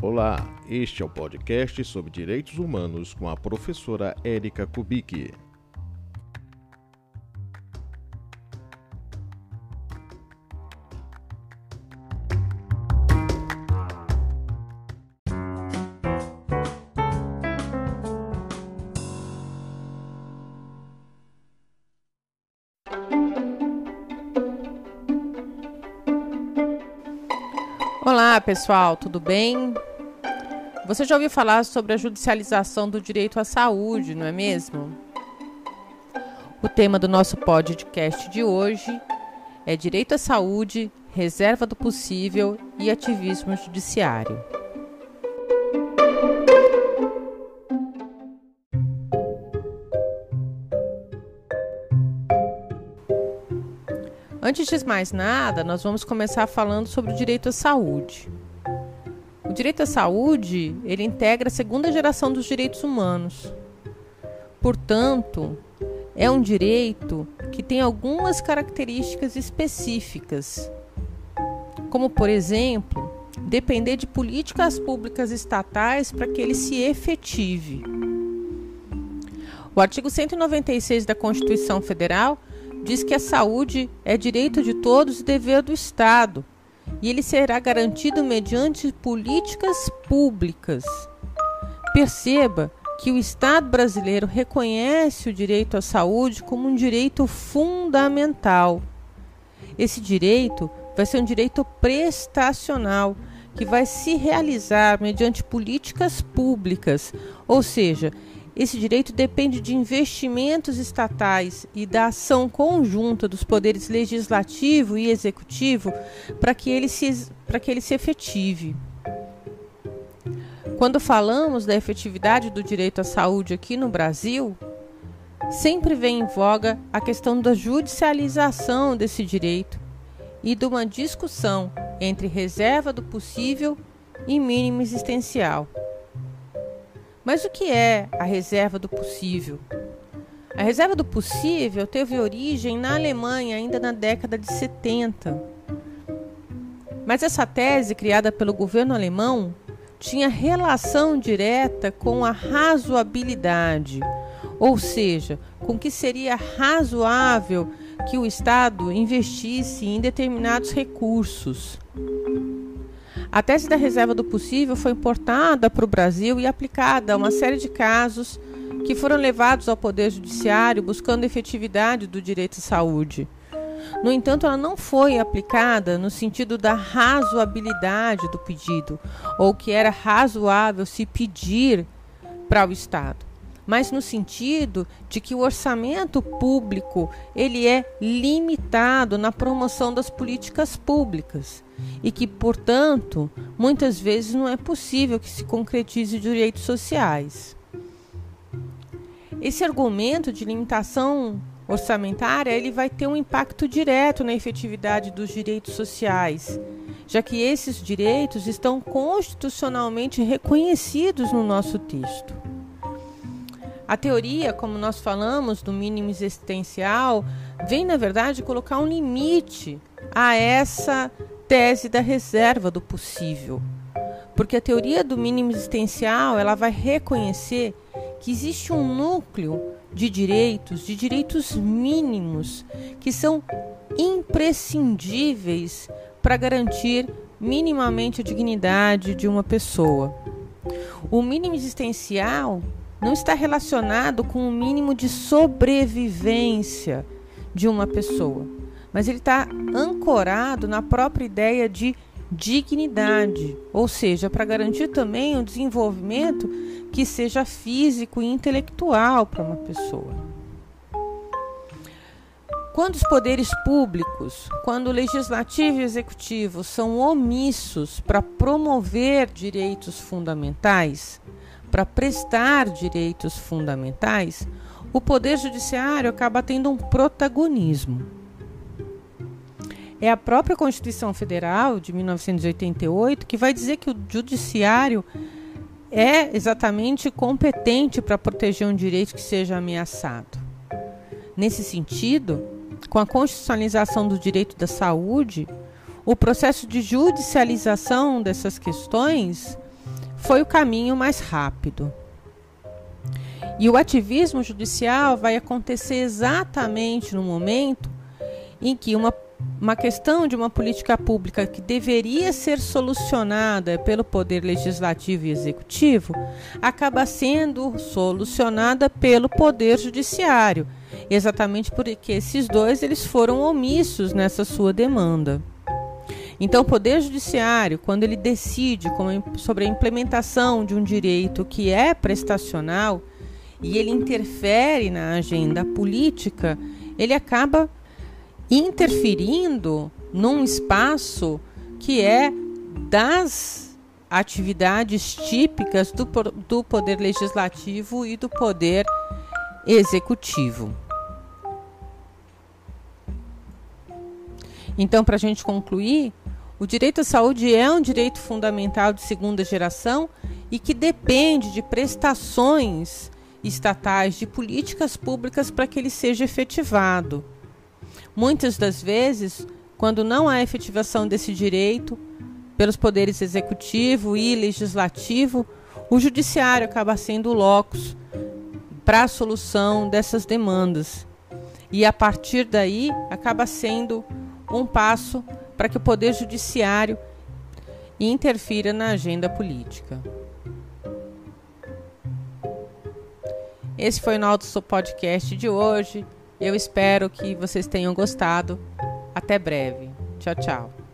Olá, este é o podcast sobre direitos humanos com a professora Érica Kubicki. Olá, pessoal, tudo bem? Você já ouviu falar sobre a judicialização do direito à saúde, não é mesmo? O tema do nosso podcast de hoje é Direito à Saúde, Reserva do Possível e Ativismo Judiciário. Antes de mais nada, nós vamos começar falando sobre o direito à saúde. O direito à saúde, ele integra a segunda geração dos direitos humanos. Portanto, é um direito que tem algumas características específicas, como, por exemplo, depender de políticas públicas estatais para que ele se efetive. O artigo 196 da Constituição Federal diz que a saúde é direito de todos e dever do Estado, e ele será garantido mediante políticas públicas. Perceba que o Estado brasileiro reconhece o direito à saúde como um direito fundamental. Esse direito vai ser um direito prestacional que vai se realizar mediante políticas públicas, ou seja, esse direito depende de investimentos estatais e da ação conjunta dos poderes legislativo e executivo para que ele se, para que ele se efetive. Quando falamos da efetividade do direito à saúde aqui no Brasil, sempre vem em voga a questão da judicialização desse direito e de uma discussão entre reserva do possível e mínimo existencial. Mas o que é a reserva do possível? A reserva do possível teve origem na Alemanha ainda na década de 70. Mas essa tese, criada pelo governo alemão, tinha relação direta com a razoabilidade, ou seja, com que seria razoável que o Estado investisse em determinados recursos. A tese da reserva do possível foi importada para o Brasil e aplicada a uma série de casos que foram levados ao Poder Judiciário buscando efetividade do direito à saúde. No entanto, ela não foi aplicada no sentido da razoabilidade do pedido, ou que era razoável se pedir para o Estado mas no sentido de que o orçamento público ele é limitado na promoção das políticas públicas e que, portanto, muitas vezes não é possível que se concretize direitos sociais. Esse argumento de limitação orçamentária ele vai ter um impacto direto na efetividade dos direitos sociais, já que esses direitos estão constitucionalmente reconhecidos no nosso texto. A teoria, como nós falamos, do mínimo existencial, vem, na verdade, colocar um limite a essa tese da reserva do possível. Porque a teoria do mínimo existencial, ela vai reconhecer que existe um núcleo de direitos, de direitos mínimos, que são imprescindíveis para garantir minimamente a dignidade de uma pessoa. O mínimo existencial não está relacionado com o mínimo de sobrevivência de uma pessoa, mas ele está ancorado na própria ideia de dignidade, ou seja, para garantir também um desenvolvimento que seja físico e intelectual para uma pessoa. Quando os poderes públicos, quando o legislativo e o executivo são omissos para promover direitos fundamentais, para prestar direitos fundamentais, o Poder Judiciário acaba tendo um protagonismo. É a própria Constituição Federal de 1988 que vai dizer que o Judiciário é exatamente competente para proteger um direito que seja ameaçado. Nesse sentido, com a constitucionalização do direito da saúde, o processo de judicialização dessas questões foi o caminho mais rápido. E o ativismo judicial vai acontecer exatamente no momento em que uma, uma questão de uma política pública que deveria ser solucionada pelo poder legislativo e executivo acaba sendo solucionada pelo poder judiciário, exatamente porque esses dois eles foram omissos nessa sua demanda. Então, o Poder Judiciário, quando ele decide sobre a implementação de um direito que é prestacional, e ele interfere na agenda política, ele acaba interferindo num espaço que é das atividades típicas do, do poder legislativo e do poder executivo. Então, para a gente concluir, o direito à saúde é um direito fundamental de segunda geração e que depende de prestações estatais, de políticas públicas para que ele seja efetivado. Muitas das vezes, quando não há efetivação desse direito pelos poderes executivo e legislativo, o judiciário acaba sendo o locus para a solução dessas demandas. E a partir daí acaba sendo um passo para que o poder judiciário interfira na agenda política. Esse foi o nosso podcast de hoje. Eu espero que vocês tenham gostado. Até breve. Tchau, tchau.